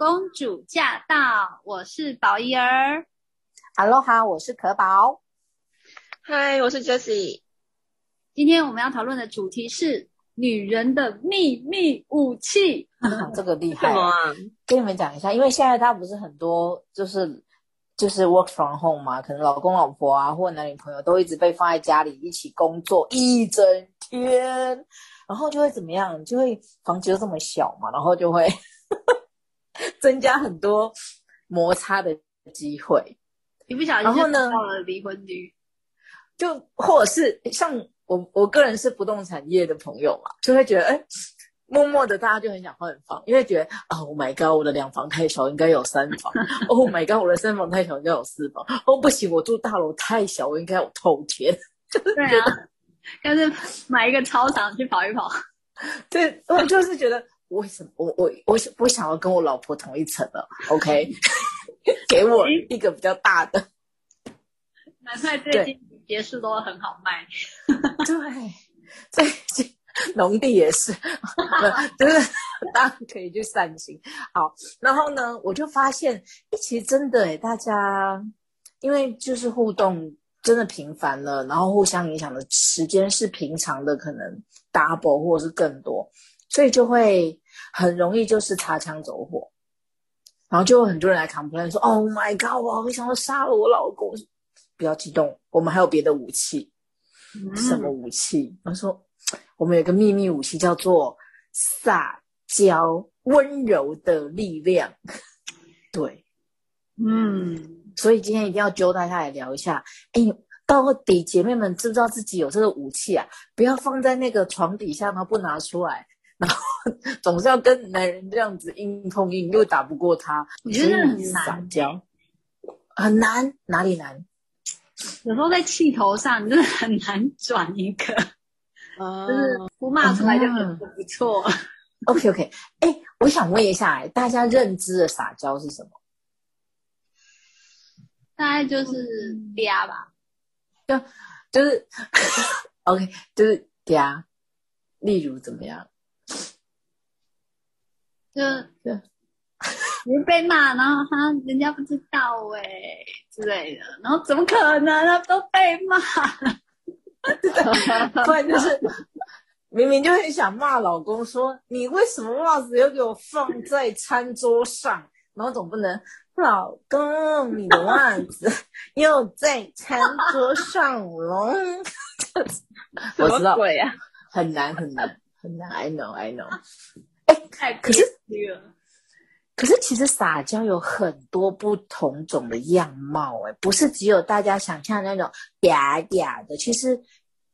公主驾到，我是宝仪儿。哈喽哈，我是可宝。嗨，我是 Jessie。今天我们要讨论的主题是女人的秘密武器。这个厉害，啊？跟你们讲一下，因为现在他不是很多，就是就是 work from home 嘛，可能老公老婆啊，或男女朋友都一直被放在家里一起工作一整天。然后就会怎么样？就会房子又这么小嘛，然后就会增加很多摩擦的机会。一不小心，然后呢，到了离婚率，就或者是像我，我个人是不动产业的朋友嘛，就会觉得，哎，默默的大家就很想换房，因为觉得啊，Oh my god，我的两房太小，应该有三房；Oh my god，我的三房太小，应该有四房。哦，不行，我住大楼太小，我应该有透天。对啊。干脆买一个操场去跑一跑。对，我就是觉得，为什么我我我我想要跟我老婆同一层了？OK，给我一个比较大的。难怪最近别墅都很好卖。对，最近农地也是，就是大家可以去散心。好，然后呢，我就发现，其实真的诶，大家因为就是互动。真的频繁了，然后互相影响的时间是平常的可能 double 或者是更多，所以就会很容易就是擦枪走火，然后就有很多人来 complain 说：“Oh my god，我好想要杀了我老公！”不要激动，我们还有别的武器。嗯、什么武器？他说：“我们有个秘密武器，叫做撒娇温柔的力量。”对，嗯。所以今天一定要揪大家来聊一下，哎，到底姐妹们知不知道自己有这个武器啊？不要放在那个床底下，然后不拿出来，然后 总是要跟男人这样子硬碰硬，又打不过他。我觉得很难，撒娇很难，哪里难？有时候在气头上，你真的很难转一个，嗯、就是不骂出来就很不错。嗯、OK OK，哎，我想问一下，大家认知的撒娇是什么？大概就是嗲吧，就就是 OK，就是嗲。例如怎么样？就 就你被骂，然后他人家不知道哎、欸、之类的，然后怎么可能啊都被骂？不然就是明明就很想骂老公说，说你为什么袜子要给我放在餐桌上？然后总不能。老公，你的袜子 又在餐桌上了。我知道，很难很难很难。I know, I know。可是可是其实撒娇有很多不同种的样貌，哎，不是只有大家想象那种嗲嗲的，其实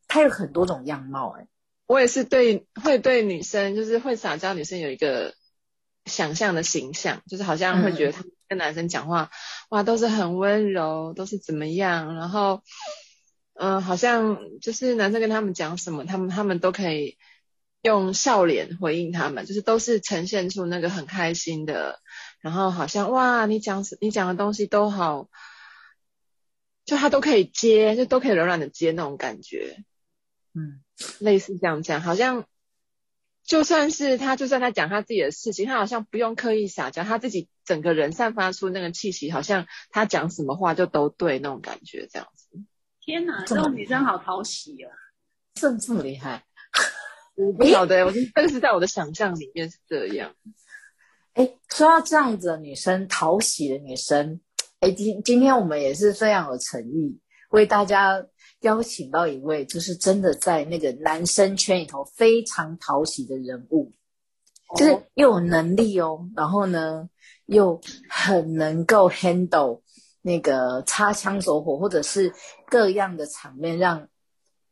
它有很多种样貌，哎。我也是对会对女生，就是会撒娇女生有一个想象的形象，就是好像会觉得她。跟男生讲话，哇，都是很温柔，都是怎么样？然后，嗯、呃，好像就是男生跟他们讲什么，他们他们都可以用笑脸回应他们，就是都是呈现出那个很开心的。然后好像哇，你讲你讲的东西都好，就他都可以接，就都可以柔软的接那种感觉。嗯，类似这样讲，好像。就算是他，就算他讲他自己的事情，他好像不用刻意撒娇，他自己整个人散发出那个气息，好像他讲什么话就都对那种感觉，这样子。天哪，这种女生好讨喜啊！这么这么厉害？我不晓得，我是这个是在我的想象里面是这样。哎，说到这样子的女生，讨喜的女生，哎，今今天我们也是非常有诚意，为大家。邀请到一位，就是真的在那个男生圈里头非常讨喜的人物，就是又有能力哦，然后呢又很能够 handle 那个擦枪走火或者是各样的场面，让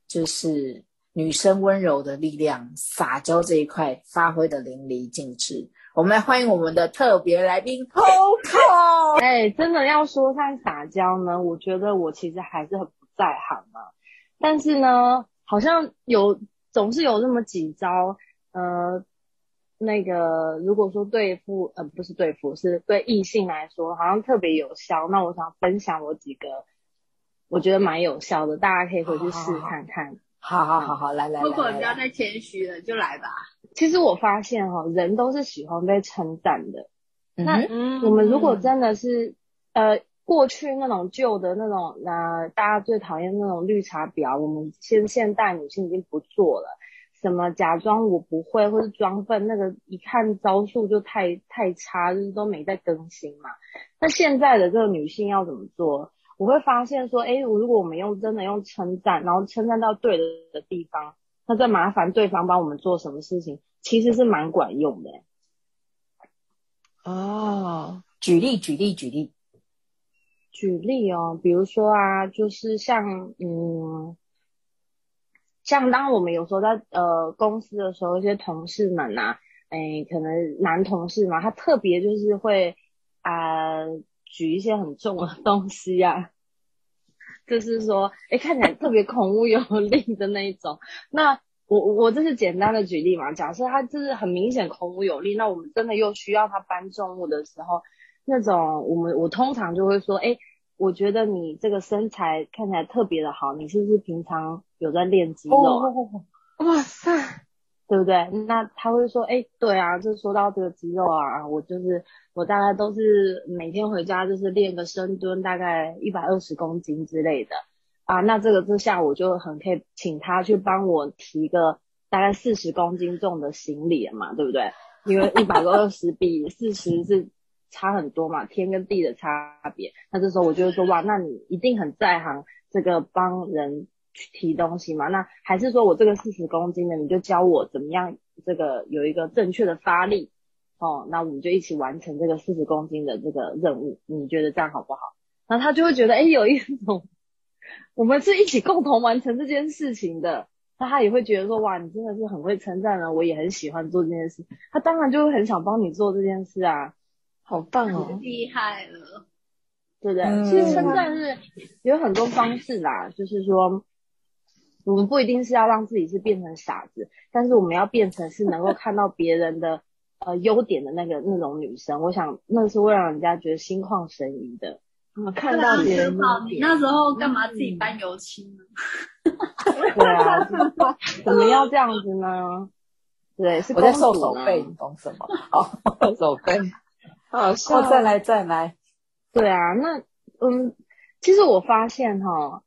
就是女生温柔的力量、撒娇这一块发挥的淋漓尽致。我们来欢迎我们的特别来宾 Coco。哎，真的要说他撒娇呢，我觉得我其实还是很不。在行嘛，但是呢，好像有总是有那么几招，呃，那个如果说对付呃不是对付，是对异性来说，好像特别有效。那我想分享我几个，我觉得蛮有效的，大家可以回去试看看。好，来来来，如果不要再谦虚了，就来吧。其实我发现哈、哦，人都是喜欢被称赞的，那嗯我们如果真的是呃过去那种旧的那种呃大家最讨厌那种绿茶婊，我们现现代女性已经不做了。什么假装我不会，或是装笨，那个一看招数就太太差，就是都没在更新嘛。那现在的这个女性要怎么做？我会发现说，哎，如果我们用真的用称赞，然后称赞到对的的地方，那再麻烦对方帮我们做什么事情，其实是蛮管用的。哦，举例举例举例，举例哦，比如说啊，就是像嗯。像当我们有时候在呃公司的时候，一些同事们啊，哎，可能男同事嘛，他特别就是会啊、呃、举一些很重的东西啊，就是说，哎，看起来特别孔武有力的那一种。那我我这是简单的举例嘛，假设他就是很明显孔武有力，那我们真的又需要他搬重物的时候，那种我们我通常就会说，哎。我觉得你这个身材看起来特别的好，你是不是平常有在练肌肉？哇塞，对不对？那他会说，哎，对啊，就说到这个肌肉啊，我就是我大概都是每天回家就是练个深蹲，大概一百二十公斤之类的啊。那这个之下，我就很可以请他去帮我提个大概四十公斤重的行李嘛，对不对？因为一百二十比四十是。差很多嘛，天跟地的差别。那这时候我就会说，哇，那你一定很在行这个帮人提东西嘛？那还是说我这个四十公斤的，你就教我怎么样这个有一个正确的发力哦？那我们就一起完成这个四十公斤的这个任务。你觉得这样好不好？那他就会觉得，哎，有一种我们是一起共同完成这件事情的。那他也会觉得说，哇，你真的是很会称赞人，我也很喜欢做这件事。他当然就会很想帮你做这件事啊。好棒哦！厉害了，对不对？嗯、其实称赞是有很多方式啦，就是说，我们不一定是要让自己是变成傻子，但是我们要变成是能够看到别人的呃优点的那个那种女生。我想那是会让人家觉得心旷神怡的。嗯，看到别人优点。你那时候干嘛自己搬油漆呢？对啊，怎么要这样子呢？对，是我在瘦手背，你懂什么？哦，手背。好，我再来再来。对啊，那嗯，其实我发现哈，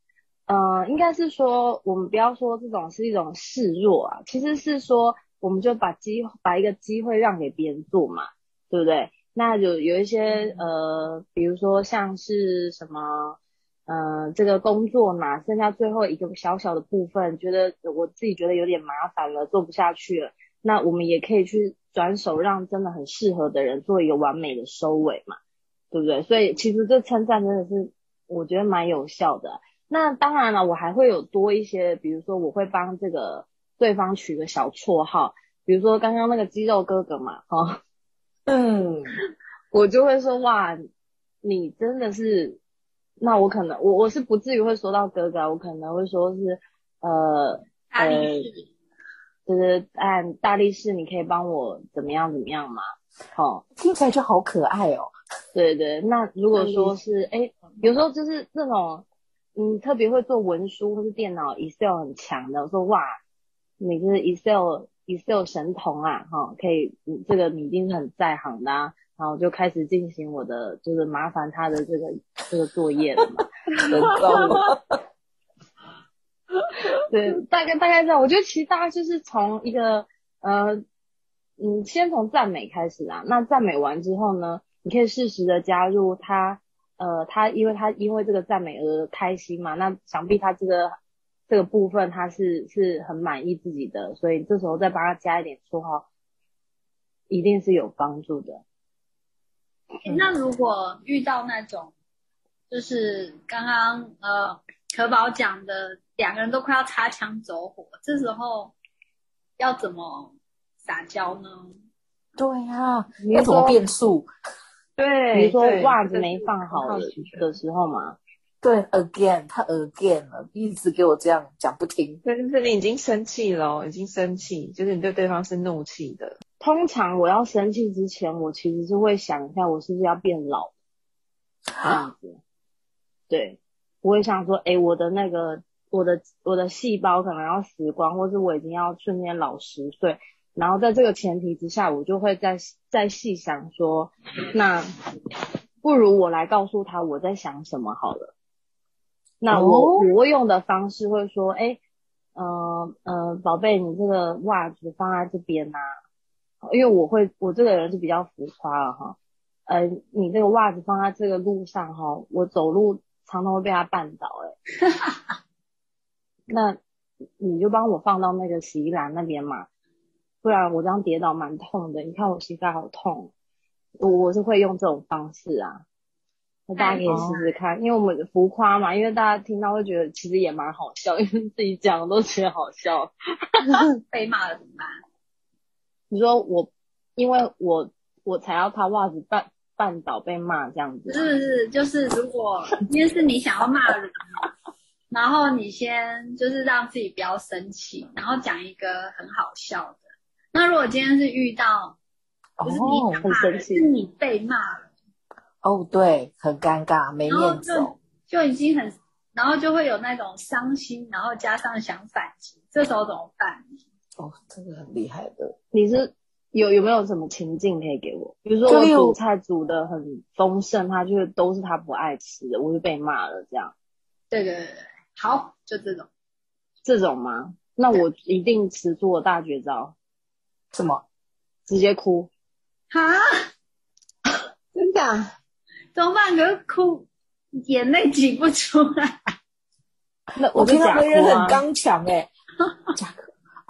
呃，应该是说，我们不要说这种是一种示弱啊，其实是说，我们就把机把一个机会让给别人做嘛，对不对？那有有一些呃，比如说像是什么，呃，这个工作嘛，剩下最后一个小小的部分，觉得我自己觉得有点麻烦了，做不下去了，那我们也可以去。转手让真的很适合的人做一个完美的收尾嘛，对不对？所以其实这称赞真的是我觉得蛮有效的。那当然了，我还会有多一些，比如说我会帮这个对方取个小绰号，比如说刚刚那个肌肉哥哥嘛，哈，嗯，我就会说哇，你真的是，那我可能我我是不至于会说到哥哥，我可能会说是呃呃。就是按大力士，你可以帮我怎么样怎么样吗？哦，听起来就好可爱哦。对对，那如果说是哎，有时候就是这种，嗯，特别会做文书或是电脑 Excel 很强的，我说哇，你是 Excel Excel 神童啊，哈、哦，可以，你这个你一定是很在行的啊，然后就开始进行我的就是麻烦他的这个这个作业了嘛？对，大概大概这样。我觉得其实大家就是从一个呃，嗯，先从赞美开始啊。那赞美完之后呢，你可以适时的加入他，呃，他因为他因为这个赞美而开心嘛。那想必他这个这个部分他是是很满意自己的，所以这时候再帮他加一点绰号，一定是有帮助的。欸，那如果遇到那种，就是刚刚呃可宝讲的。两个人都快要擦枪走火，这时候要怎么撒娇呢？对啊，要怎么变数？对，比如说袜子没放好的时候嘛。对，again，他 again 了，一直给我这样讲不停。对，就是你已经生气了，已经生气，就是你对对方是怒气的。通常我要生气之前，我其实是会想一下，我是不是要变老？这样子。对，我会想说，哎，我的那个。我的我的细胞可能要死光，或是我已经要瞬间老十岁，然后在这个前提之下，我就会再再细想说，那不如我来告诉他我在想什么好了。那我、哦、我用的方式会说，哎，呃呃，宝贝，你这个袜子放在这边呐、啊，因为我会我这个人是比较浮夸了哈。呃，你这个袜子放在这个路上哈，我走路常常会被它绊倒哎。那你就帮我放到那个洗衣篮那边嘛，不然我这样跌倒蛮痛的。你看我膝盖好痛，我我是会用这种方式啊。那大家可以试试看，因为我们浮夸嘛，因为大家听到会觉得其实也蛮好笑，因为自己讲的都觉得好笑。被骂了怎么办？你说我，因为我我才要他袜子绊绊倒被骂这样子。是是，就是如果因为是你想要骂人。然后你先就是让自己不要生气，然后讲一个很好笑的。那如果今天是遇到不是你很生气，是你被骂了，哦，对，很尴尬，没面子，就已经很，然后就会有那种伤心，然后加上想反击，这时候怎么办？哦，这个很厉害的。你是有有没有什么情境可以给我？比如说我煮菜煮的很丰盛，他就是都是他不爱吃的，我就被骂了这样。对对对对。好，就这种，这种吗？那我一定吃出我大绝招。什么？直接哭？哈？真的？怎么办？可是哭，眼泪挤不出来。那我听到别人很刚强 哎。假哭？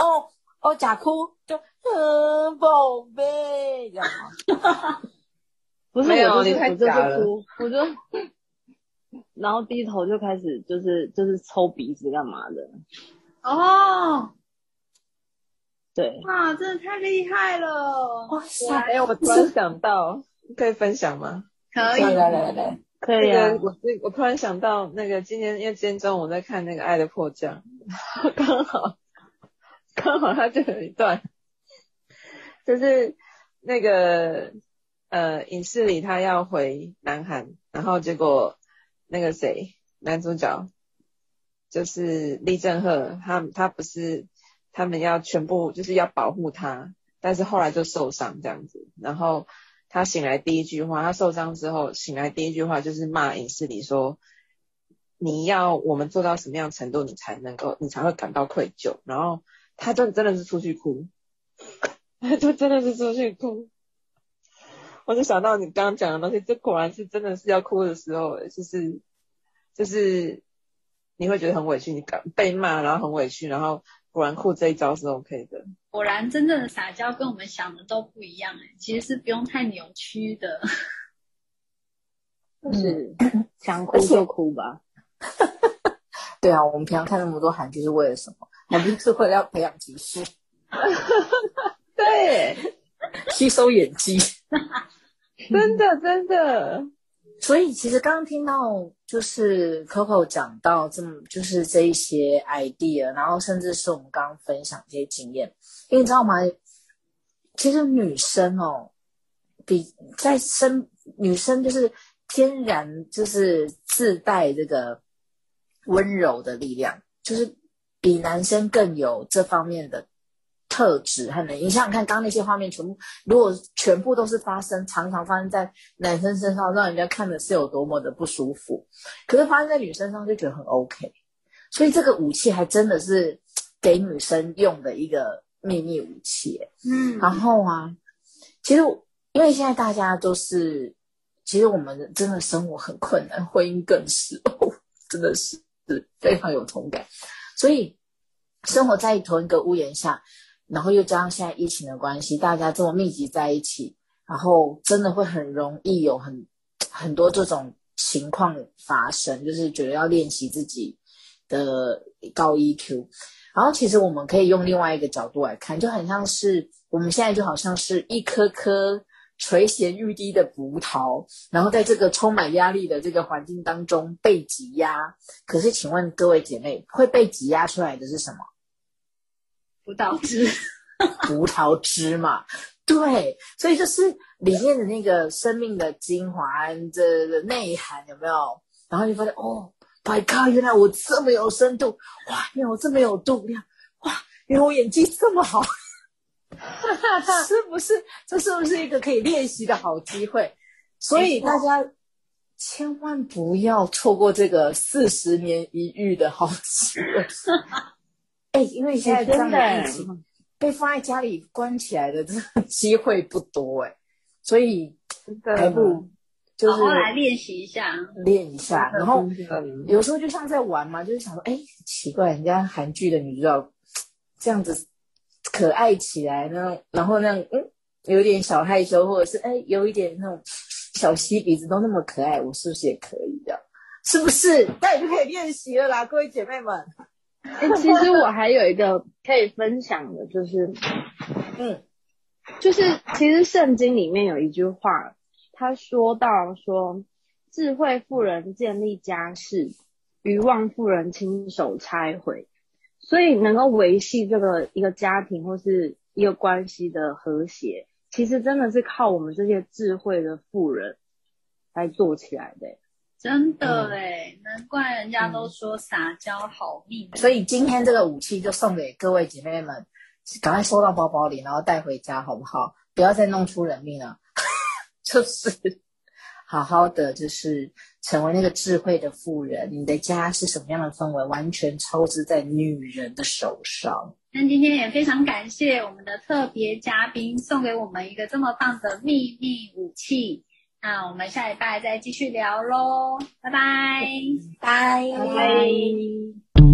哦哦，假哭就嗯，宝贝，这样吗？不是，我就是我就是哭，我就。然后低头就开始就是就是抽鼻子干嘛的？哦，对，哇，真的太厉害了！哇塞，哎，我突然想到，可以分享吗？可以，来来来来，可以啊。我我突然想到，那个今天因为今天中午我在看那个《爱的迫降》，刚好 刚好他就有一段，就是那个呃影视里他要回南韩，然后结果。那个谁，男主角就是李正赫，他他不是他们要全部就是要保护他，但是后来就受伤这样子。然后他醒来第一句话，他受伤之后醒来第一句话就是骂影视里说：“你要我们做到什么样程度，你才能够，你才会感到愧疚。”然后他就真的是出去哭，他就真的是出去哭。我就想到你刚刚讲的东西，这果然是真的是要哭的时候，就是就是你会觉得很委屈，你感被骂，然后很委屈，然后果然哭这一招是 OK 的。果然真正的撒娇跟我们想的都不一样哎，其实是不用太扭曲的，就是 想哭就哭吧。对啊，我们平常看那么多韩剧是为了什么？还不是为了要培养情绪？对，吸收演技。真的，真的。所以其实刚刚听到就是 Coco 讲到这么就是这一些 idea，然后甚至是我们刚刚分享这些经验，因为你知道吗？其实女生哦，比在生女生就是天然就是自带这个温柔的力量，就是比男生更有这方面的。特质和能力，你想想看，刚刚那些画面全部，如果全部都是发生，常常发生在男生身上，让人家看的是有多么的不舒服。可是发生在女生身上就觉得很 OK，所以这个武器还真的是给女生用的一个秘密武器。嗯，然后啊，其实因为现在大家都是，其实我们真的生活很困难，婚姻更是哦，真的是是非常有同感。所以生活在同一个屋檐下。然后又加上现在疫情的关系，大家这么密集在一起，然后真的会很容易有很很多这种情况发生，就是觉得要练习自己的高 EQ。然后其实我们可以用另外一个角度来看，就很像是我们现在就好像是一颗颗垂涎欲滴的葡萄，然后在这个充满压力的这个环境当中被挤压。可是请问各位姐妹，会被挤压出来的是什么？葡萄汁，葡萄汁嘛，对，所以就是里面的那个生命的精华的的内涵有没有？然后你发现哦，My God，原来我这么有深度，哇，原来我这么有度量，哇，原来我演技这么好，是不是？这是不是一个可以练习的好机会？所以大家千万不要错过这个四十年一遇的好机会。哎，因为现在这样的疫情，被放在家里关起来的这 个机会不多哎，所以还不如就是来练习一下，练一下。然后有时候就像在玩嘛，就是想说，哎，奇怪，人家韩剧的女主角这样子可爱起来呢，然后那样嗯，有点小害羞，或者是哎，有一点那种。小吸鼻子都那么可爱，我是不是也可以的？是不是？那你就可以练习了啦，各位姐妹们。哎、欸，其实我还有一个可以分享的，就是，嗯，就是其实圣经里面有一句话，他说到说，智慧妇人建立家室，愚妄妇人亲手拆毁。所以能够维系这个一个家庭或是一个关系的和谐。其实真的是靠我们这些智慧的妇人来做起来的，真的哎，嗯、难怪人家都说撒娇好命。所以今天这个武器就送给各位姐妹们，赶快收到包包里，然后带回家好不好？不要再弄出人命了，就是好好的，就是成为那个智慧的妇人。你的家是什么样的氛围，完全操之在女人的手上。那今天也非常感谢我们的特别嘉宾送给我们一个这么棒的秘密武器。那我们下礼拜再继续聊喽，拜。拜，拜。拜。